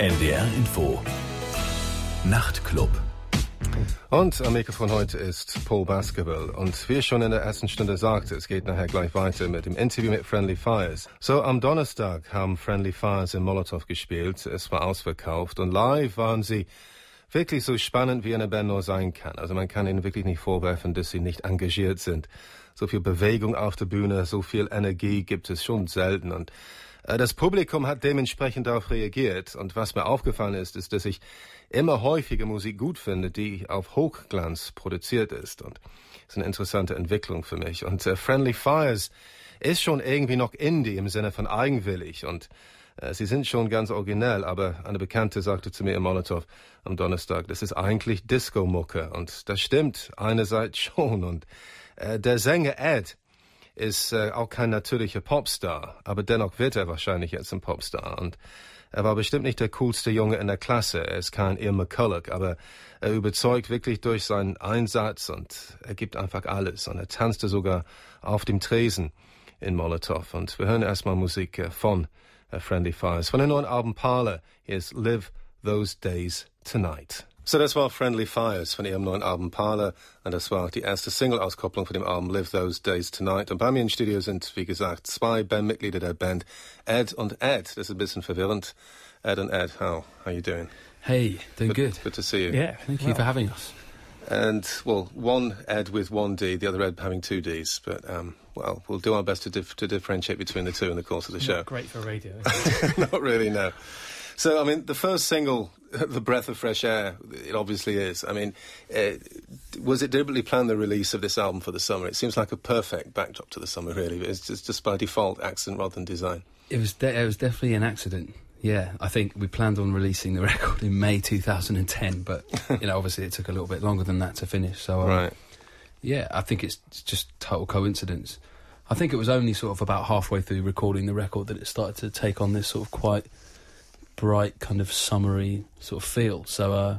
NDR Info. Nachtclub. Und am Mikrofon heute ist Paul Baskerville. Und wie ich schon in der ersten Stunde sagte, es geht nachher gleich weiter mit dem Interview mit Friendly Fires. So, am Donnerstag haben Friendly Fires in Molotow gespielt. Es war ausverkauft und live waren sie wirklich so spannend, wie eine Band nur sein kann. Also man kann ihnen wirklich nicht vorwerfen, dass sie nicht engagiert sind. So viel Bewegung auf der Bühne, so viel Energie gibt es schon selten und das Publikum hat dementsprechend darauf reagiert. Und was mir aufgefallen ist, ist, dass ich immer häufiger Musik gut finde, die auf Hochglanz produziert ist. Und das ist eine interessante Entwicklung für mich. Und äh, Friendly Fires ist schon irgendwie noch Indie im Sinne von eigenwillig. Und äh, sie sind schon ganz originell, aber eine Bekannte sagte zu mir im Molotow am Donnerstag, das ist eigentlich Disco-Mucke. Und das stimmt einerseits schon. Und äh, der Sänger Ed, ist äh, auch kein natürlicher Popstar, aber dennoch wird er wahrscheinlich jetzt ein Popstar. Und er war bestimmt nicht der coolste Junge in der Klasse. Er ist kein Ian McCulloch, aber er überzeugt wirklich durch seinen Einsatz und er gibt einfach alles. Und er tanzte sogar auf dem Tresen in Molotow. Und wir hören erstmal Musik äh, von äh, Friendly Fires. Von der neuen Album Parlor. Hier ist Live Those Days Tonight. So, das war Friendly Fires von ihrem neuen Album Pala und das war die erste Single-Auskopplung von dem Album Live Those Days Tonight. Und bei mir im Studio sind, wie gesagt, zwei Bandmitglieder der Band, Ed und Ed. Das ist ein bisschen verwirrend. Ed und Ed, how, how you doing? Hey, doing good. Good, good to see you. Yeah, thank you for having us. And, well, one Ed with one D, the other Ed having two Ds. But, um, well, we'll do our best to, dif to differentiate between the two in the course of the show. Great for radio. Not really, no. So, I mean, the first single, The Breath of Fresh Air, it obviously is. I mean, uh, was it deliberately planned the release of this album for the summer? It seems like a perfect backdrop to the summer, really. It's just, just by default accident rather than design. It was, it was definitely an accident. Yeah, I think we planned on releasing the record in May 2010, but you know, obviously it took a little bit longer than that to finish. So, um, right. Yeah, I think it's just total coincidence. I think it was only sort of about halfway through recording the record that it started to take on this sort of quite bright, kind of summery sort of feel. So, uh,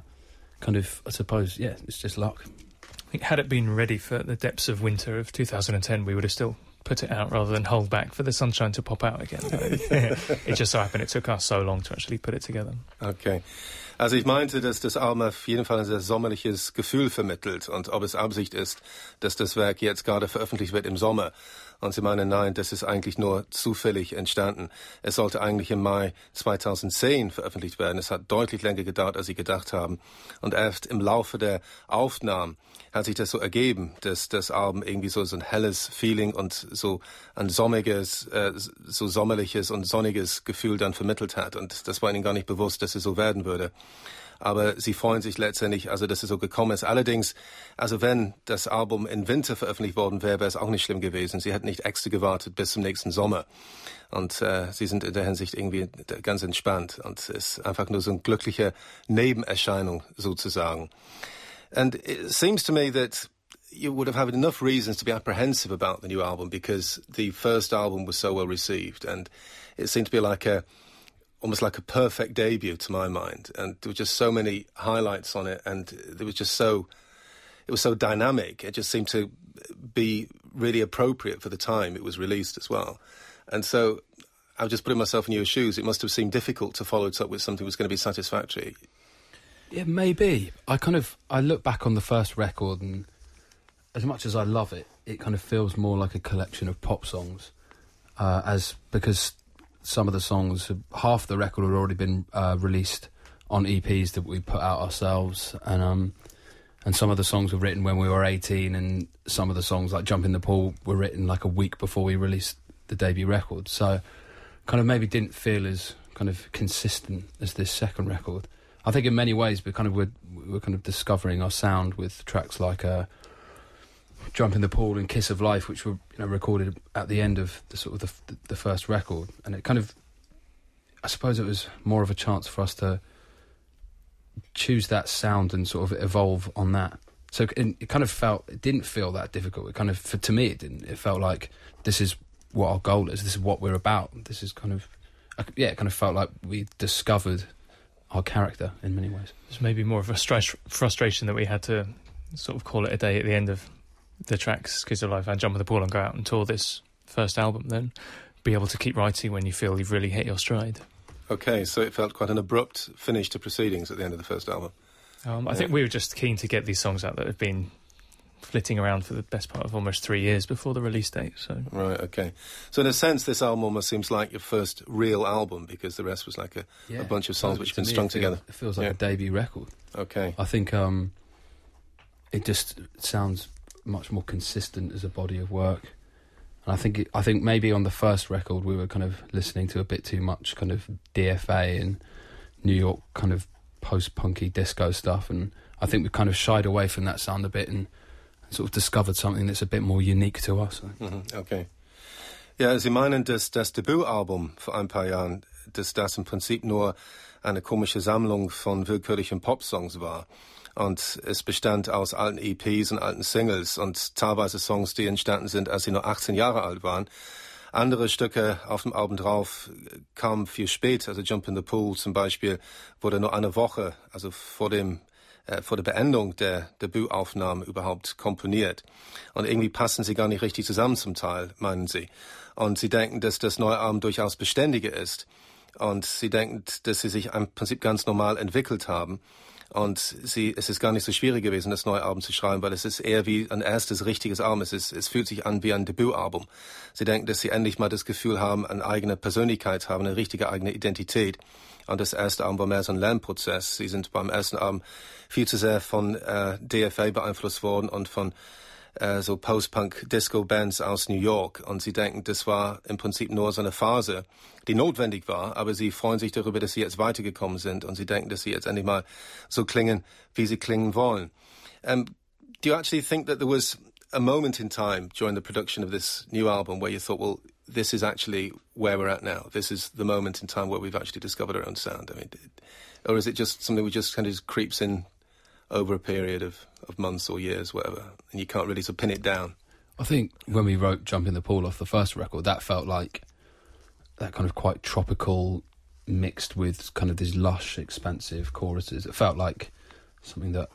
kind of, I suppose, yeah, it's just luck. I think had it been ready for the depths of winter of 2010, we would have still put it out rather than hold back for the sunshine to pop out again. it just so happened it took us so long to actually put it together. Okay. Also ich meinte, dass das Album auf jeden Fall ein sehr sommerliches Gefühl vermittelt und ob es Absicht ist, dass das Werk jetzt gerade veröffentlicht wird im Sommer. Und sie meinen, nein, das ist eigentlich nur zufällig entstanden. Es sollte eigentlich im Mai 2010 veröffentlicht werden. Es hat deutlich länger gedauert, als sie gedacht haben. Und erst im Laufe der Aufnahmen hat sich das so ergeben, dass das Album irgendwie so, so ein helles Feeling und so ein sommiges, äh, so sommerliches und sonniges Gefühl dann vermittelt hat. Und das war ihnen gar nicht bewusst, dass es so werden würde aber sie freuen sich letztendlich, also dass es so gekommen ist. Allerdings, also wenn das Album im Winter veröffentlicht worden wäre, wäre es auch nicht schlimm gewesen. Sie hätten nicht extra gewartet bis zum nächsten Sommer. Und äh, sie sind in der Hinsicht irgendwie ganz entspannt. Und es ist einfach nur so eine glückliche Nebenerscheinung sozusagen. And it seems to me that you would have had enough reasons to be apprehensive about the new album because the first album was so well received and it seemed to be like a almost like a perfect debut to my mind. And there were just so many highlights on it, and it was just so it was so dynamic. It just seemed to be really appropriate for the time it was released as well. And so I was just putting myself in your shoes. It must have seemed difficult to follow it up with something that was going to be satisfactory. Yeah, maybe. I kind of I look back on the first record, and as much as I love it, it kind of feels more like a collection of pop songs, uh, as because some of the songs, half the record had already been uh, released on EPs that we put out ourselves, and um, and some of the songs were written when we were 18, and some of the songs like "Jump in the Pool" were written like a week before we released the debut record. So, kind of maybe didn't feel as kind of consistent as this second record. I think in many ways we kind of were, we're kind of discovering our sound with tracks like uh, Jump in the Pool and Kiss of Life, which were you know recorded at the end of the sort of the, the first record, and it kind of, I suppose it was more of a chance for us to choose that sound and sort of evolve on that. So it, kind of felt it didn't feel that difficult. It kind of for, to me it didn't. It felt like this is what our goal is. This is what we're about. This is kind of yeah. It kind of felt like we discovered our character in many ways. It's maybe more of a frustration that we had to sort of call it a day at the end of the tracks Kiss of Life and Jump in the Pool and go out and tour this first album, then be able to keep writing when you feel you've really hit your stride. Okay, so it felt quite an abrupt finish to proceedings at the end of the first album. Um, I yeah. think we were just keen to get these songs out that have been flitting around for the best part of almost three years before the release date. So right, okay. So in a sense, this album almost seems like your first real album because the rest was like a, yeah. a bunch of songs which have been strung it together. It feels like yeah. a debut record. Okay. I think um, it just sounds much more consistent as a body of work. And I think I think maybe on the first record we were kind of listening to a bit too much kind of DFA and New York kind of post punky disco stuff, and I think we kind of shied away from that sound a bit and sort of discovered something that's a bit more unique to us. Mhm, okay. Ja, Sie meinen, dass das Debütalbum vor ein paar Jahren, dass das im Prinzip nur eine komische Sammlung von willkürlichen Popsongs war. Und es bestand aus alten EPs und alten Singles und teilweise Songs, die entstanden sind, als sie nur 18 Jahre alt waren. Andere Stücke auf dem Album drauf kamen viel spät, also Jump in the Pool zum Beispiel wurde nur eine Woche, also vor dem äh, vor der Beendung der Debütaufnahme überhaupt komponiert. Und irgendwie passen sie gar nicht richtig zusammen zum Teil, meinen sie. Und sie denken, dass das neue Album durchaus beständiger ist. Und sie denken, dass sie sich im Prinzip ganz normal entwickelt haben. Und sie, es ist gar nicht so schwierig gewesen, das neue Album zu schreiben, weil es ist eher wie ein erstes richtiges Album. Es, ist, es fühlt sich an wie ein Debütalbum. Sie denken, dass sie endlich mal das Gefühl haben, eine eigene Persönlichkeit haben, eine richtige eigene Identität. Und das erste Album war mehr so ein Lernprozess. Sie sind beim ersten Album viel zu sehr von äh, DFA beeinflusst worden und von äh, so Post-Punk-Disco-Bands aus New York. Und sie denken, das war im Prinzip nur so eine Phase, die notwendig war. Aber sie freuen sich darüber, dass sie jetzt weitergekommen sind. Und sie denken, dass sie jetzt endlich mal so klingen, wie sie klingen wollen. Um, do you actually think that there was a moment in time during the production of this new album where you thought, well, this is actually where we're at now. This is the moment in time where we've actually discovered our own sound. I mean, or is it just something which just kind of creeps in over a period of, of months or years, whatever, and you can't really sort of pin it down? I think when we wrote "Jump in the Pool" off the first record, that felt like that kind of quite tropical, mixed with kind of these lush, expansive choruses. It felt like something that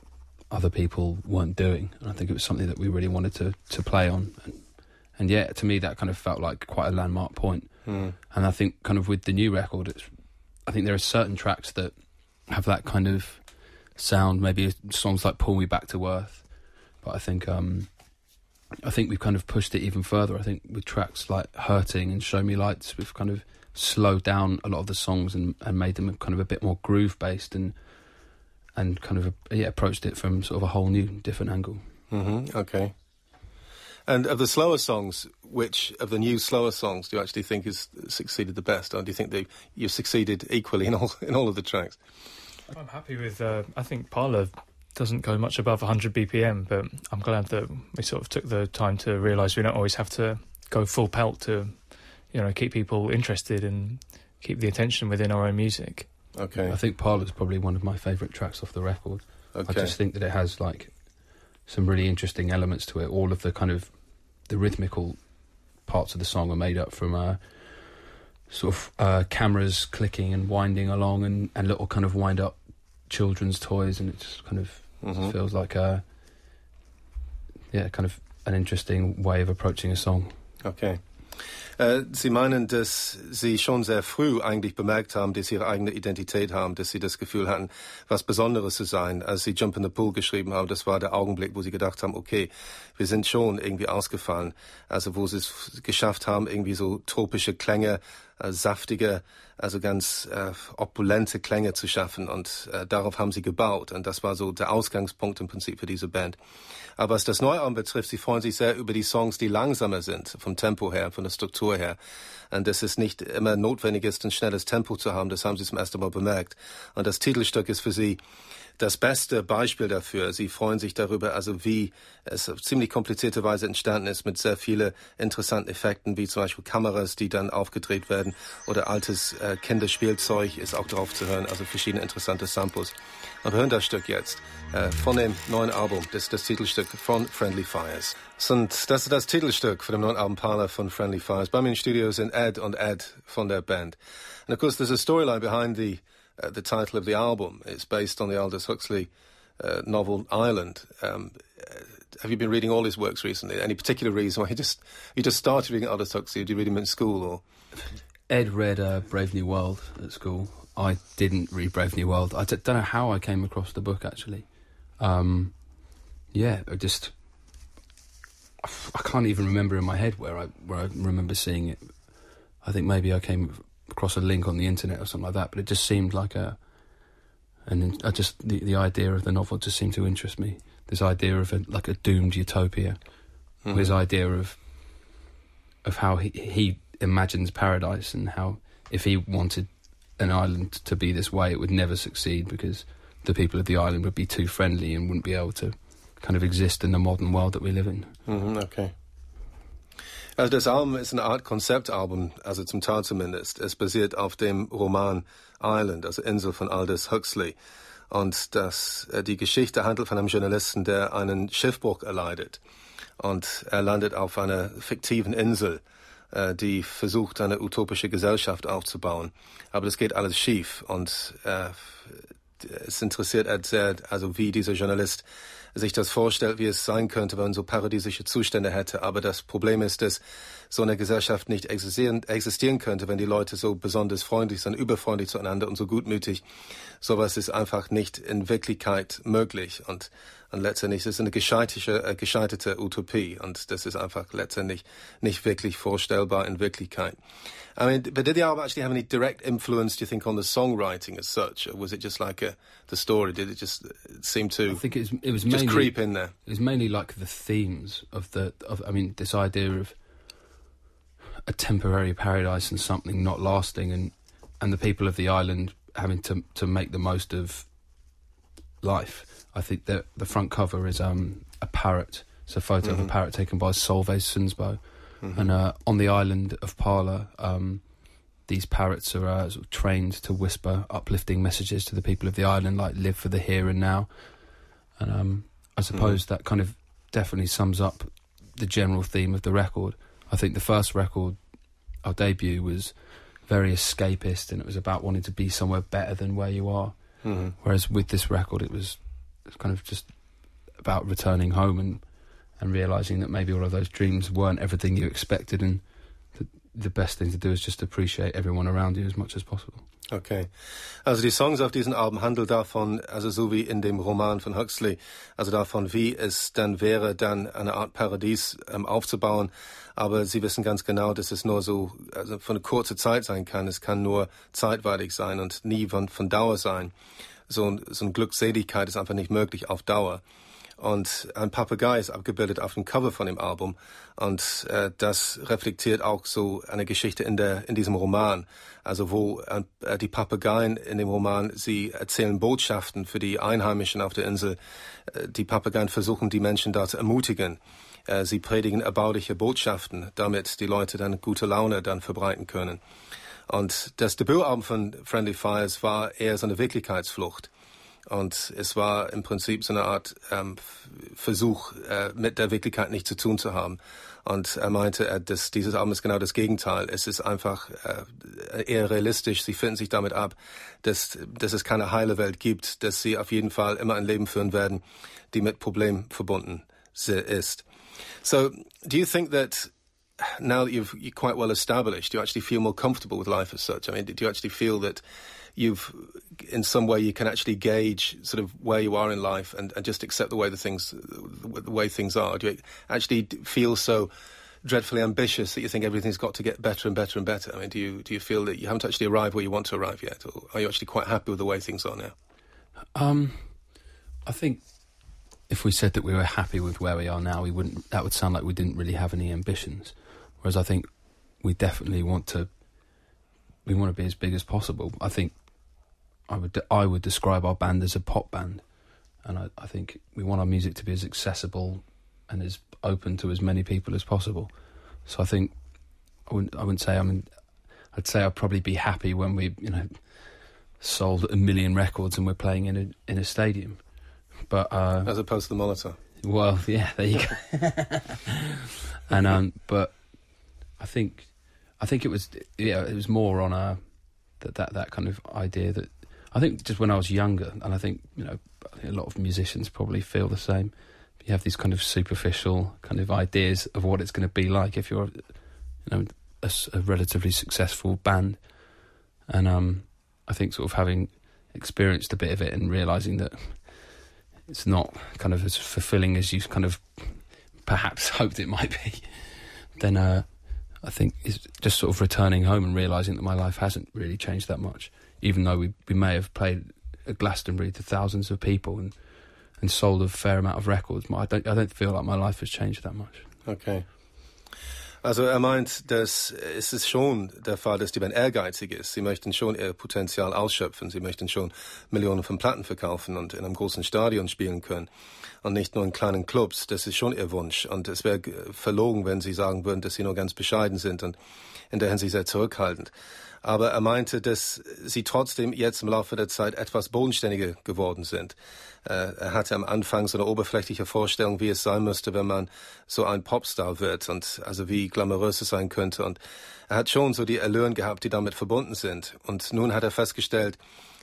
other people weren't doing, and I think it was something that we really wanted to to play on and and yeah, to me that kind of felt like quite a landmark point. Mm. And I think kind of with the new record, it's I think there are certain tracks that have that kind of sound. Maybe songs like "Pull Me Back to Earth," but I think um, I think we've kind of pushed it even further. I think with tracks like "Hurting" and "Show Me Lights," we've kind of slowed down a lot of the songs and, and made them kind of a bit more groove based and and kind of yeah approached it from sort of a whole new different angle. Mm-hmm. Okay. And of the slower songs, which of the new slower songs do you actually think has succeeded the best, or do you think they you've succeeded equally in all in all of the tracks? I'm happy with. Uh, I think Pala doesn't go much above 100 BPM, but I'm glad that we sort of took the time to realise we don't always have to go full pelt to, you know, keep people interested and keep the attention within our own music. Okay. I think Pala is probably one of my favourite tracks off the record. Okay. I just think that it has like some really interesting elements to it. All of the kind of the rhythmical parts of the song are made up from uh, sort of uh, cameras clicking and winding along and, and little kind of wind up children's toys, and it just kind of mm-hmm. feels like a yeah, kind of an interesting way of approaching a song. Okay. Äh, Sie meinen, dass Sie schon sehr früh eigentlich bemerkt haben, dass Sie Ihre eigene Identität haben, dass Sie das Gefühl hatten, was Besonderes zu sein. Als Sie Jump in the Pool geschrieben haben, das war der Augenblick, wo Sie gedacht haben, okay, wir sind schon irgendwie ausgefallen. Also wo Sie es geschafft haben, irgendwie so tropische Klänge, saftige, also ganz äh, opulente Klänge zu schaffen. Und äh, darauf haben Sie gebaut. Und das war so der Ausgangspunkt im Prinzip für diese Band. Aber was das Neualbum betrifft, sie freuen sich sehr über die Songs, die langsamer sind, vom Tempo her, von der Struktur her. Und dass es nicht immer notwendig ist, ein schnelles Tempo zu haben, das haben sie zum ersten Mal bemerkt. Und das Titelstück ist für sie das beste Beispiel dafür. Sie freuen sich darüber, also wie es auf ziemlich komplizierte Weise entstanden ist mit sehr vielen interessanten Effekten, wie zum Beispiel Kameras, die dann aufgedreht werden oder altes äh, Kinderspielzeug ist auch drauf zu hören, also verschiedene interessante Samples. Und wir hören das Stück jetzt äh, von dem neuen Album, das ist das Titelstück von Friendly Fires. Und das ist das Titelstück von dem neuen Album Parlor von Friendly Fires. Bei mir in Studio sind Ed und Ed von der Band. And of course there's a storyline behind the uh, the title of the album. It's based on the Aldous Huxley uh, novel Island. Um, uh, have you been reading all his works recently? Any particular reason why you just you just started reading Aldous Huxley? Did you read him in school or? Ed read uh, Brave New World at school. I didn't read Brave New World. I d- don't know how I came across the book actually. Um, yeah, I just I can't even remember in my head where I where I remember seeing it. I think maybe I came across a link on the internet or something like that, but it just seemed like a and I just the, the idea of the novel just seemed to interest me. This idea of a, like a doomed utopia, mm-hmm. his idea of of how he he imagines paradise and how if he wanted an island to be this way, it would never succeed because the people of the island would be too friendly and wouldn't be able to kind of exist in the modern world that we live in. Mhm, okay. Also das Album ist eine Art Konzeptalbum, also zum Teil zumindest. Es basiert auf dem Roman Island, also Insel von Aldous Huxley. Und das, äh, die Geschichte handelt von einem Journalisten, der einen Schiffbruch erleidet. Und er landet auf einer fiktiven Insel, äh, die versucht, eine utopische Gesellschaft aufzubauen. Aber das geht alles schief. Und äh, es interessiert er sehr, also wie dieser Journalist sich das vorstellt, wie es sein könnte, wenn man so paradiesische Zustände hätte. Aber das Problem ist, dass so eine Gesellschaft nicht existieren, existieren könnte, wenn die Leute so besonders freundlich sind, überfreundlich zueinander und so gutmütig. Sowas ist einfach nicht in Wirklichkeit möglich. Und, und letztendlich ist es eine gescheiterte, äh, gescheiterte Utopie. Und das ist einfach letztendlich nicht wirklich vorstellbar in Wirklichkeit. I mean, but did the album actually have any direct influence, do you think, on the songwriting as such? Or was it just like a, the story? Did it just seem to I think it was, it was just mainly, creep in there? It was mainly like the themes of the, of, I mean, this idea of a temporary paradise and something not lasting and, and the people of the island having to, to make the most of life. I think that the front cover is um, a parrot. It's a photo mm-hmm. of a parrot taken by Sølve Sundsbø. Mm-hmm. And uh, on the island of Pala, um, these parrots are uh, sort of trained to whisper uplifting messages to the people of the island, like live for the here and now. And um, I suppose mm-hmm. that kind of definitely sums up the general theme of the record. I think the first record, our debut, was very escapist and it was about wanting to be somewhere better than where you are. Mm-hmm. Whereas with this record, it was, it was kind of just about returning home and and realizing that maybe all of those dreams weren't everything you expected, and the, the best thing to do is just appreciate everyone around you as much as possible. Okay. Also die Songs auf diesem Album handeln davon, also so wie in dem Roman von Huxley, also davon, wie es dann wäre, dann eine Art Paradies ähm, aufzubauen. Aber Sie wissen ganz genau, dass es nur so also für eine kurze Zeit sein kann. Es kann nur zeitweilig sein und nie von, von Dauer sein. So, so eine Glückseligkeit ist einfach nicht möglich auf Dauer. Und ein Papagei ist abgebildet auf dem Cover von dem Album. Und äh, das reflektiert auch so eine Geschichte in, der, in diesem Roman. Also wo äh, die Papageien in dem Roman, sie erzählen Botschaften für die Einheimischen auf der Insel. Äh, die Papageien versuchen, die Menschen da zu ermutigen. Äh, sie predigen erbauliche Botschaften, damit die Leute dann gute Laune dann verbreiten können. Und das Debütalbum von Friendly Fires war eher so eine Wirklichkeitsflucht. Und es war im Prinzip so eine Art ähm, Versuch, äh, mit der Wirklichkeit nichts zu tun zu haben. Und er meinte, äh, dass dieses Album ist genau das Gegenteil. Es ist einfach äh, eher realistisch. Sie finden sich damit ab, dass, dass es keine heile Welt gibt, dass sie auf jeden Fall immer ein Leben führen werden, die mit Problemen verbunden ist. So, do you think that now that you've, you're quite well established, do you actually feel more comfortable with life as such? I mean, do you actually feel that you've in some way you can actually gauge sort of where you are in life and, and just accept the way the things the way things are. Do you actually feel so dreadfully ambitious that you think everything's got to get better and better and better? I mean, do you do you feel that you haven't actually arrived where you want to arrive yet, or are you actually quite happy with the way things are now? Um, I think if we said that we were happy with where we are now, we wouldn't. That would sound like we didn't really have any ambitions. Whereas I think we definitely want to. We want to be as big as possible. I think I would I would describe our band as a pop band, and I, I think we want our music to be as accessible and as open to as many people as possible. So I think I wouldn't I wouldn't say I mean I'd say I'd probably be happy when we you know sold a million records and we're playing in a in a stadium, but uh, as opposed to the monitor. Well, yeah, there you go. and um, but I think I think it was yeah it was more on a that that that kind of idea that I think just when I was younger, and I think you know, think a lot of musicians probably feel the same. You have these kind of superficial kind of ideas of what it's going to be like if you're, you know, a, a relatively successful band, and um, I think sort of having experienced a bit of it and realizing that it's not kind of as fulfilling as you kind of perhaps hoped it might be, then uh, I think it's just sort of returning home and realizing that my life hasn't really changed that much, even though we we may have played at Glastonbury to thousands of people and and sold a fair amount of records. I don't I don't feel like my life has changed that much. Okay. Also er meint, dass es ist schon der Fall, dass die Band ehrgeizig ist. Sie möchten schon ihr Potenzial ausschöpfen. Sie möchten schon Millionen von Platten verkaufen und in einem großen Stadion spielen können und nicht nur in kleinen Clubs. Das ist schon ihr Wunsch. Und es wäre verlogen, wenn sie sagen würden, dass sie nur ganz bescheiden sind und in der Hinsicht sehr zurückhaltend. Aber er meinte, dass sie trotzdem jetzt im Laufe der Zeit etwas bodenständiger geworden sind. Äh, er hatte am Anfang so eine oberflächliche Vorstellung, wie es sein müsste, wenn man so ein Popstar wird und also wie glamourös es sein könnte. Und er hat schon so die Allüren gehabt, die damit verbunden sind. Und nun hat er festgestellt,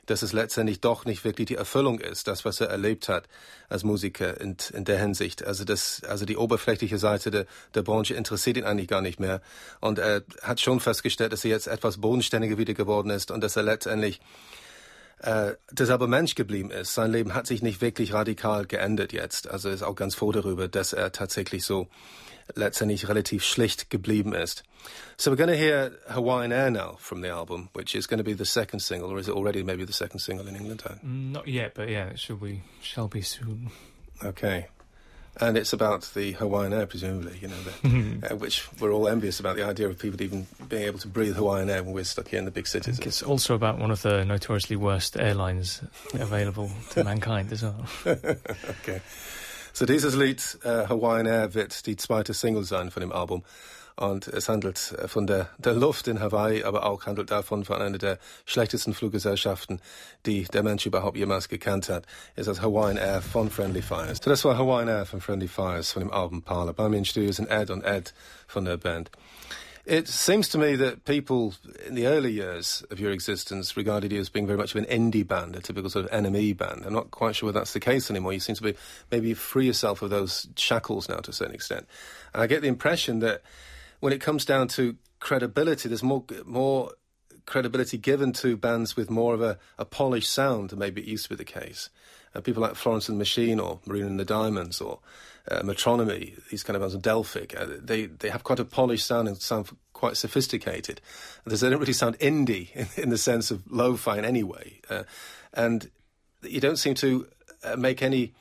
dass es letztendlich doch nicht wirklich die Erfüllung ist, das, was er erlebt hat als Musiker in, in der Hinsicht. Also das, also die oberflächliche Seite der, der Branche interessiert ihn eigentlich gar nicht mehr. Und er hat schon festgestellt, dass er jetzt etwas bodenständiger wieder geworden ist und dass er letztendlich äh, das aber Mensch geblieben ist. Sein Leben hat sich nicht wirklich radikal geändert jetzt. Also ist auch ganz froh darüber, dass er tatsächlich so letztendlich relativ schlicht geblieben ist. So we're going to hear Hawaiian Air now from the album, which is going to be the second single, or is it already maybe the second single in England? Mm, not yet, but yeah, it should be, shall be soon. Okay. And it's about the Hawaiian Air, presumably, you know, the, uh, which we're all envious about the idea of people even being able to breathe Hawaiian air when we're stuck here in the big cities. It's also about one of the notoriously worst airlines available to mankind as well. okay. So dieses Lied äh, Hawaiian Air wird die zweite Single sein von dem Album. Und es handelt äh, von der, der Luft in Hawaii, aber auch handelt davon von einer der schlechtesten Fluggesellschaften, die der Mensch überhaupt jemals gekannt hat. Es ist Hawaiian Air von Friendly Fires. So das war Hawaiian Air von Friendly Fires von dem Album Parlor. Bei mir in Studio sind Ed und Ed von der Band. It seems to me that people in the early years of your existence regarded you as being very much of an indie band, a typical sort of NME band. I'm not quite sure whether that's the case anymore. You seem to be maybe free yourself of those shackles now to a certain extent. And I get the impression that when it comes down to credibility, there's more more credibility given to bands with more of a, a polished sound than maybe it used to be the case. Uh, people like Florence and the Machine or Marina and the Diamonds or uh, Metronomy, these kind of bands, and Delphic, uh, they, they have quite a polished sound and sound quite sophisticated. They don't really sound indie in, in the sense of lo-fi in any way. Uh, and you don't seem to uh, make any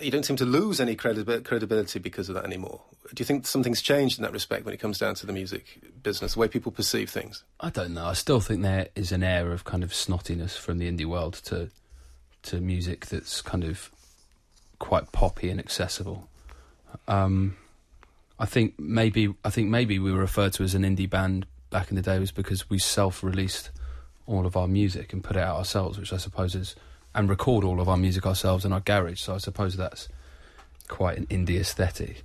you don't seem to lose any credibility because of that anymore. Do you think something's changed in that respect when it comes down to the music business, the way people perceive things? I don't know. I still think there is an air of kind of snottiness from the indie world to to music that's kind of quite poppy and accessible. Um, I think maybe I think maybe we were referred to as an indie band back in the day was because we self-released all of our music and put it out ourselves, which I suppose is and record all of our music ourselves in our garage. So I suppose that's quite an indie aesthetic.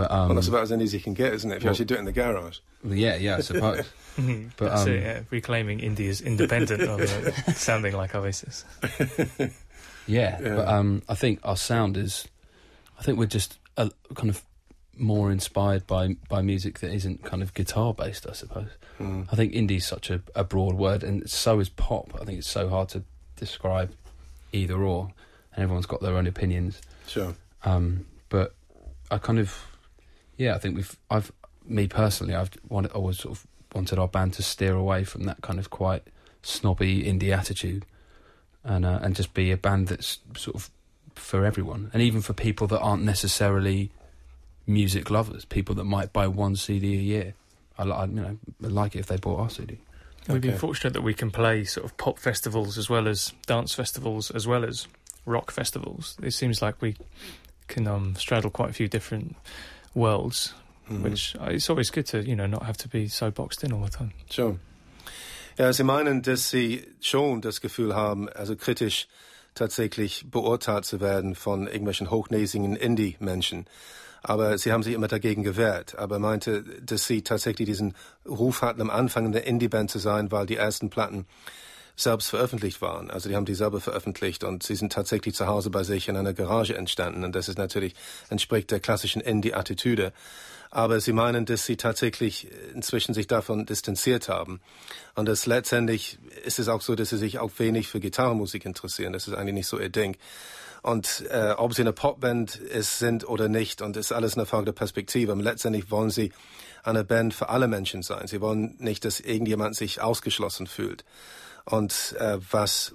But um, well, that's about as indie as you can get, isn't it? If well, you actually do it in the garage. Yeah, yeah, I suppose. but um, it, yeah. reclaiming indie as independent rather than sounding like Oasis. Yeah, yeah. but um, I think our sound is. I think we're just a, kind of more inspired by by music that isn't kind of guitar based. I suppose. Mm. I think indie is such a, a broad word, and so is pop. I think it's so hard to describe either or, and everyone's got their own opinions. Sure. Um, but I kind of, yeah, I think we've, I've, me personally, I've wanted, always sort of wanted our band to steer away from that kind of quite snobby indie attitude, and uh, and just be a band that's sort of for everyone, and even for people that aren't necessarily music lovers, people that might buy one CD a year. I, I you know like it if they bought our CD. We've been fortunate that we can play sort of pop festivals as well as dance festivals as well as rock festivals. It seems like we can um, straddle quite a few different worlds, mm-hmm. which uh, it's always good to you know not have to be so boxed in all the time. Sure. Ja, Sie meinen, dass Sie schon das Gefühl haben, also kritisch tatsächlich beurteilt zu werden von irgendwelchen hochnäsigen Indie-Menschen. Aber sie haben sich immer dagegen gewehrt. Aber meinte, dass sie tatsächlich diesen Ruf hatten, am Anfang eine Indie-Band zu sein, weil die ersten Platten selbst veröffentlicht waren. Also die haben die selber veröffentlicht und sie sind tatsächlich zu Hause bei sich in einer Garage entstanden. Und das ist natürlich, entspricht der klassischen Indie-Attitüde. Aber sie meinen, dass sie tatsächlich inzwischen sich davon distanziert haben. Und das letztendlich ist es auch so, dass sie sich auch wenig für Gitarrenmusik interessieren. Das ist eigentlich nicht so ihr Ding. Und äh, ob sie eine Popband ist, sind oder nicht, und ist alles eine Frage der Perspektive. Und letztendlich wollen sie eine Band für alle Menschen sein. Sie wollen nicht, dass irgendjemand sich ausgeschlossen fühlt. Und äh, was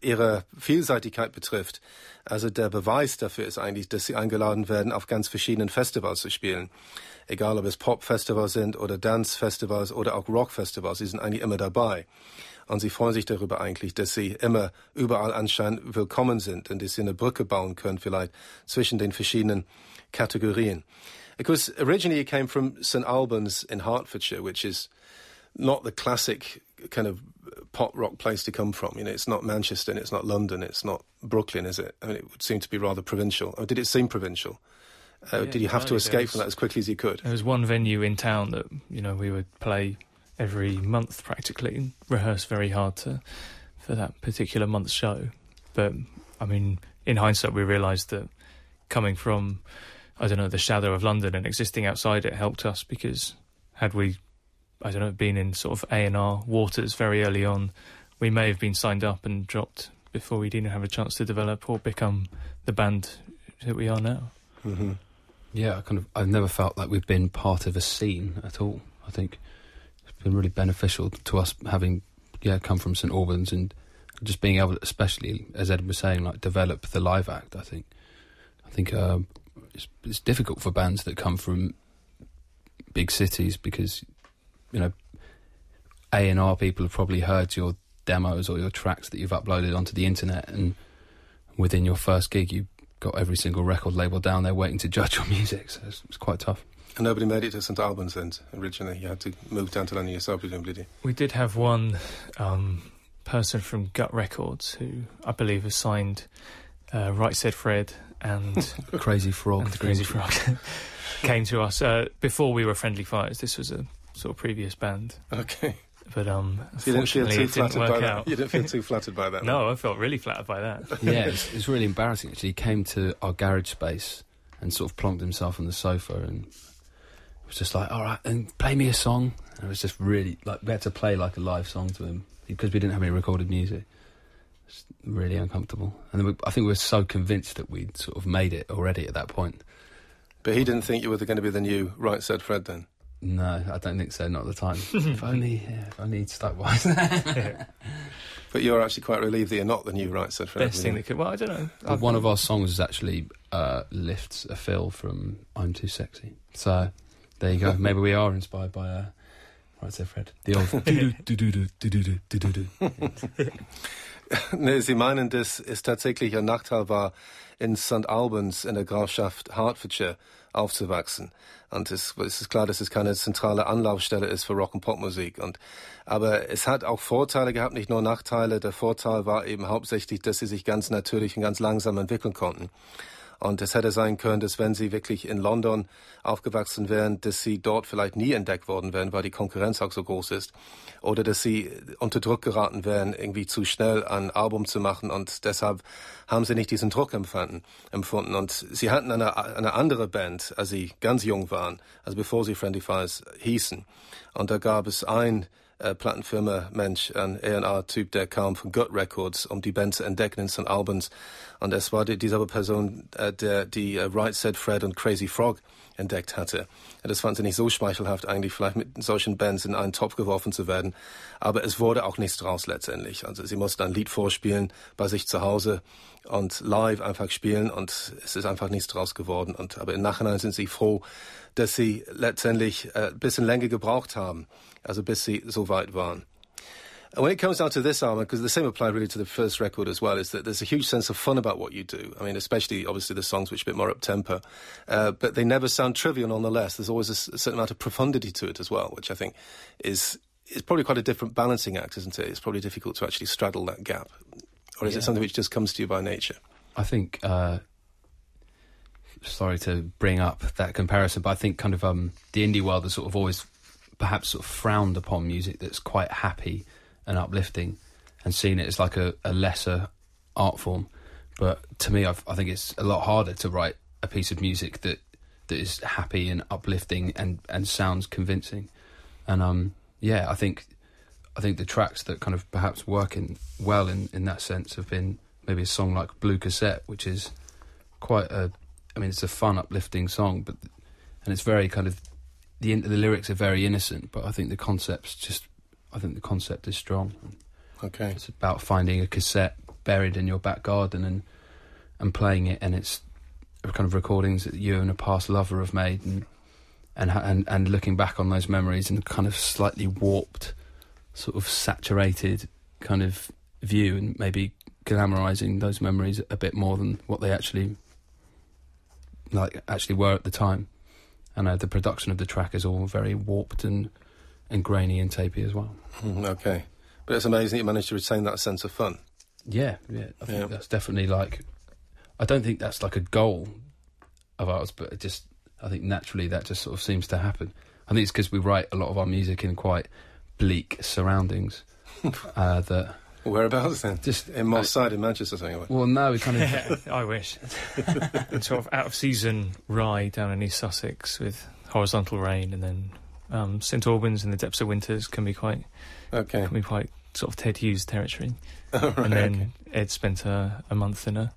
ihre Vielseitigkeit betrifft, also der Beweis dafür ist eigentlich, dass sie eingeladen werden, auf ganz verschiedenen Festivals zu spielen. Egal, ob es Pop-Festivals sind oder Dance-Festivals oder auch Rock-Festivals, sie sind eigentlich immer dabei. Und sie freuen sich darüber eigentlich, dass sie immer überall anscheinend willkommen sind und dass sie eine Brücke bauen können vielleicht zwischen den verschiedenen Kategorien. Because originally it came from St Albans in Hertfordshire, which is not the classic kind of pop rock place to come from. You know, it's not Manchester, and it's not London, it's not Brooklyn, is it? I mean, it would seem to be rather provincial. Or did it seem provincial? Uh, yeah, did you have to escape from that as quickly as you could? There was one venue in town that you know we would play every month practically, and rehearse very hard to for that particular month's show. But I mean, in hindsight, we realised that coming from I don't know the shadow of London and existing outside it helped us because had we I don't know, been in sort of A and R waters very early on, we may have been signed up and dropped before we didn't have a chance to develop or become the band that we are now. Mm-hmm. Yeah, I kind of I've never felt like we've been part of a scene at all. I think it's been really beneficial to us having yeah come from St Albans and just being able, to, especially as Ed was saying, like develop the live act. I think I think uh, it's, it's difficult for bands that come from big cities because you know, A and R people have probably heard your demos or your tracks that you've uploaded onto the internet, and within your first gig, you got every single record label down there waiting to judge your music. So it's, it's quite tough. And nobody made it to St Albans then originally. You had to move down to London yourself, presumably. We did have one um, person from Gut Records who I believe has signed uh, Right Said Fred and Crazy Frog. And Crazy Frog came to us uh, before we were Friendly Fires. This was a sort of previous band. Okay. But um, so you didn't feel too flattered by that. You didn't feel too flattered by that. no, I felt really flattered by that. yeah, it's, it's really embarrassing. Actually, he came to our garage space and sort of plonked himself on the sofa and was just like, "All right, and play me a song." And it was just really like we had to play like a live song to him because we didn't have any recorded music. It's really uncomfortable. And then we, I think we were so convinced that we'd sort of made it already at that point. But he didn't think you were going to be the new Right Said Fred then. No, I don't think so. Not at the time. if only, yeah, if only he'd stuck by. But you're actually quite relieved that you're not the new right said Fred. Best thing that could. Well, I don't know. Well, one of our songs is actually uh, lifts a fill from "I'm Too Sexy." So there you go. Maybe we are inspired by uh, right said Fred. The old nee, Sie meinen, dass es tatsächlich ein Nachteil war, in St. Albans in der Grafschaft Hertfordshire aufzuwachsen. Und es, es ist klar, dass es keine zentrale Anlaufstelle ist für Rock- und Popmusik. Und, aber es hat auch Vorteile gehabt, nicht nur Nachteile. Der Vorteil war eben hauptsächlich, dass sie sich ganz natürlich und ganz langsam entwickeln konnten. Und es hätte sein können, dass wenn sie wirklich in London aufgewachsen wären, dass sie dort vielleicht nie entdeckt worden wären, weil die Konkurrenz auch so groß ist. Oder dass sie unter Druck geraten wären, irgendwie zu schnell ein Album zu machen. Und deshalb haben sie nicht diesen Druck empfunden. empfunden. Und sie hatten eine, eine andere Band, als sie ganz jung waren, also bevor sie Friendly Fires hießen. Und da gab es ein äh, Plattenfirma Mensch, ein A&R-Typ, der kam von Gut Records, um die Band zu entdecken in St. Albans. Und es war die, dieselbe Person, äh, der die äh, Right Said Fred und Crazy Frog entdeckt hatte. Das fand sie nicht so schmeichelhaft, eigentlich vielleicht mit solchen Bands in einen Topf geworfen zu werden. Aber es wurde auch nichts draus letztendlich. Also sie musste ein Lied vorspielen bei sich zu Hause und live einfach spielen und es ist einfach nichts draus geworden. Und, aber im Nachhinein sind sie froh, dass sie letztendlich äh, ein bisschen länger gebraucht haben, also bis sie so weit waren. And when it comes down to this album, because the same applied really to the first record as well, is that there's a huge sense of fun about what you do. I mean, especially obviously the songs which are a bit more up tempo, uh, but they never sound trivial nonetheless. There's always a, a, certain amount of profundity to it as well, which I think is is probably quite a different balancing act, isn't it? It's probably difficult to actually straddle that gap, or is yeah. it something which just comes to you by nature? I think. Uh, sorry to bring up that comparison, but I think kind of um, the indie world has sort of always perhaps sort of frowned upon music that's quite happy and uplifting. and seen it as like a, a lesser art form. But to me, I've, I think it's a lot harder to write a piece of music that that is happy and uplifting and, and sounds convincing. And um, yeah, I think I think the tracks that kind of perhaps work in well in, in that sense have been maybe a song like Blue Cassette, which is quite a, I mean, it's a fun, uplifting song, but and it's very kind of the the lyrics are very innocent, but I think the concept's just, I think the concept is strong. Okay, it's about finding a cassette buried in your back garden and and playing it, and it's kind of recordings that you and a past lover have made, and and and, and looking back on those memories in a kind of slightly warped, sort of saturated kind of view, and maybe glamorizing those memories a bit more than what they actually like actually were at the time. And uh, the production of the track is all very warped and and grainy and tapey as well. Mm, okay, but it's amazing you managed to retain that sense of fun. Yeah, yeah, I think yeah. that's definitely like. I don't think that's like a goal of ours, but it just I think naturally that just sort of seems to happen. I think it's because we write a lot of our music in quite bleak surroundings. uh, that Whereabouts then? Just in Moss Side in Manchester, somewhere. Well, no, we kind of. I wish. sort of out of season Rye down in East Sussex with horizontal rain, and then um, St Albans in the depths of winters can be quite. Okay. Can be quite sort of Ted Hughes territory. right, and then okay. Ed spent a, a month in a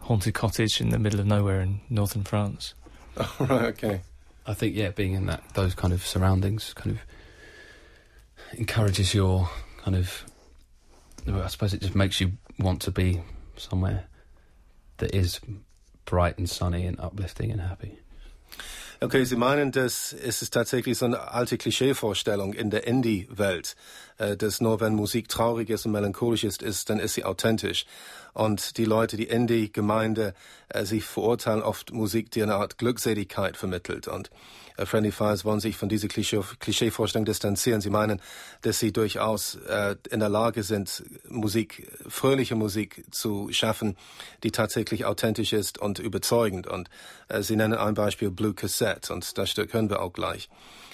haunted cottage in the middle of nowhere in northern France. Oh, right, okay. I think yeah, being in that those kind of surroundings kind of encourages your kind of I suppose it just makes you want to be somewhere that is bright and sunny and uplifting and happy. Okay, Sie meinen, das ist es tatsächlich so eine alte Klischeevorstellung in der Indie-Welt, äh, dass nur wenn Musik traurig ist und melancholisch ist, ist, dann ist sie authentisch. Und die Leute, die Indie-Gemeinde, äh, sie verurteilen oft Musik, die eine Art Glückseligkeit vermittelt. Und äh, Friendly Fires wollen sich von dieser Klischee-Vorstellung distanzieren. Sie meinen, dass sie durchaus äh, in der Lage sind, Musik, fröhliche Musik zu schaffen, die tatsächlich authentisch ist und überzeugend. Und äh, sie nennen ein Beispiel Blue Cassette und das Stück hören wir auch gleich.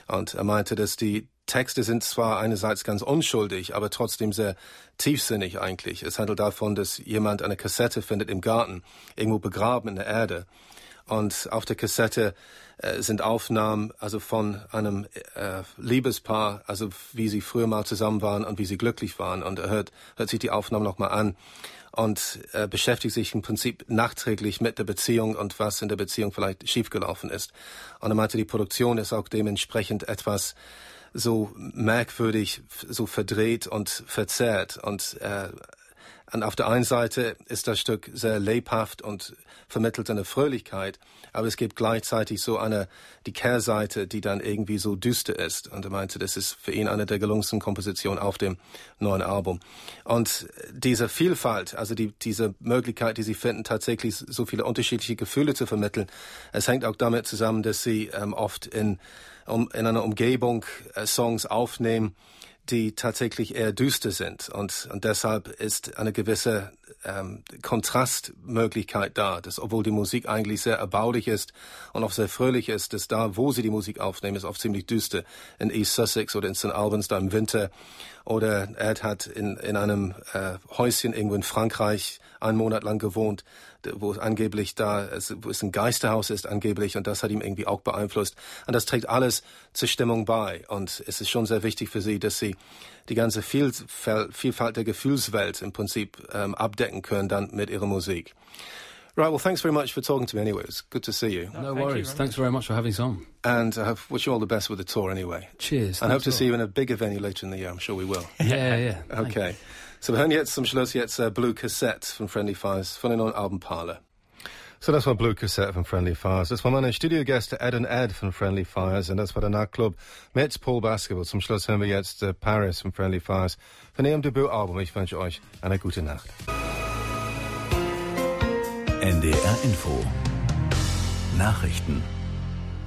Und er meinte, dass die Texte sind zwar einerseits ganz unschuldig, aber trotzdem sehr tiefsinnig eigentlich. Es handelt davon, dass jemand eine Kassette findet im Garten, irgendwo begraben in der Erde. Und auf der Kassette äh, sind Aufnahmen also von einem äh, Liebespaar, also wie sie früher mal zusammen waren und wie sie glücklich waren. Und er hört, hört sich die Aufnahmen nochmal an und äh, beschäftigt sich im Prinzip nachträglich mit der Beziehung und was in der Beziehung vielleicht schiefgelaufen ist. Und er meinte, die Produktion ist auch dementsprechend etwas so merkwürdig, so verdreht und verzerrt. Und, äh, und auf der einen Seite ist das Stück sehr lebhaft und vermittelt eine Fröhlichkeit, aber es gibt gleichzeitig so eine, die Kehrseite, die dann irgendwie so düster ist. Und er meinte, das ist für ihn eine der gelungensten Kompositionen auf dem neuen Album. Und diese Vielfalt, also die, diese Möglichkeit, die sie finden, tatsächlich so viele unterschiedliche Gefühle zu vermitteln, es hängt auch damit zusammen, dass sie ähm, oft in um, in einer Umgebung äh, Songs aufnehmen, die tatsächlich eher düster sind. Und, und deshalb ist eine gewisse ähm, Kontrastmöglichkeit da, dass obwohl die Musik eigentlich sehr erbaulich ist und auch sehr fröhlich ist, dass da, wo sie die Musik aufnehmen, ist oft ziemlich düster. In East Sussex oder in St. Albans da im Winter. Oder Ed hat in, in einem äh, Häuschen irgendwo in Frankreich einen Monat lang gewohnt wo es angeblich da, wo es ein Geisterhaus ist angeblich und das hat ihm irgendwie auch beeinflusst. Und das trägt alles zur Stimmung bei. Und es ist schon sehr wichtig für sie, dass sie die ganze Vielfalt, Vielfalt der Gefühlswelt im Prinzip ähm, abdecken können dann mit ihrer Musik. Right, well, thanks very much for talking to me anyway. It's good to see you. No, no worries. Thanks very much for having us on. And I uh, wish you all the best with the tour anyway. Cheers. And hope to see you in a bigger venue later in the year. I'm sure we will. yeah, yeah. Okay. So wir hören jetzt zum Schluss jetzt uh, Blue Cassette von Friendly Fires von den neuen Album Pala. So das war Blue Cassette von Friendly Fires. Das war meine Studiogäste Ed und Ed von Friendly Fires und das war der Nachtclub mit Paul Baskerville. Zum Schluss hören wir jetzt uh, Paris von Friendly Fires von ihrem Debütalbum. Ich wünsche euch eine gute Nacht. NDR Info. Nachrichten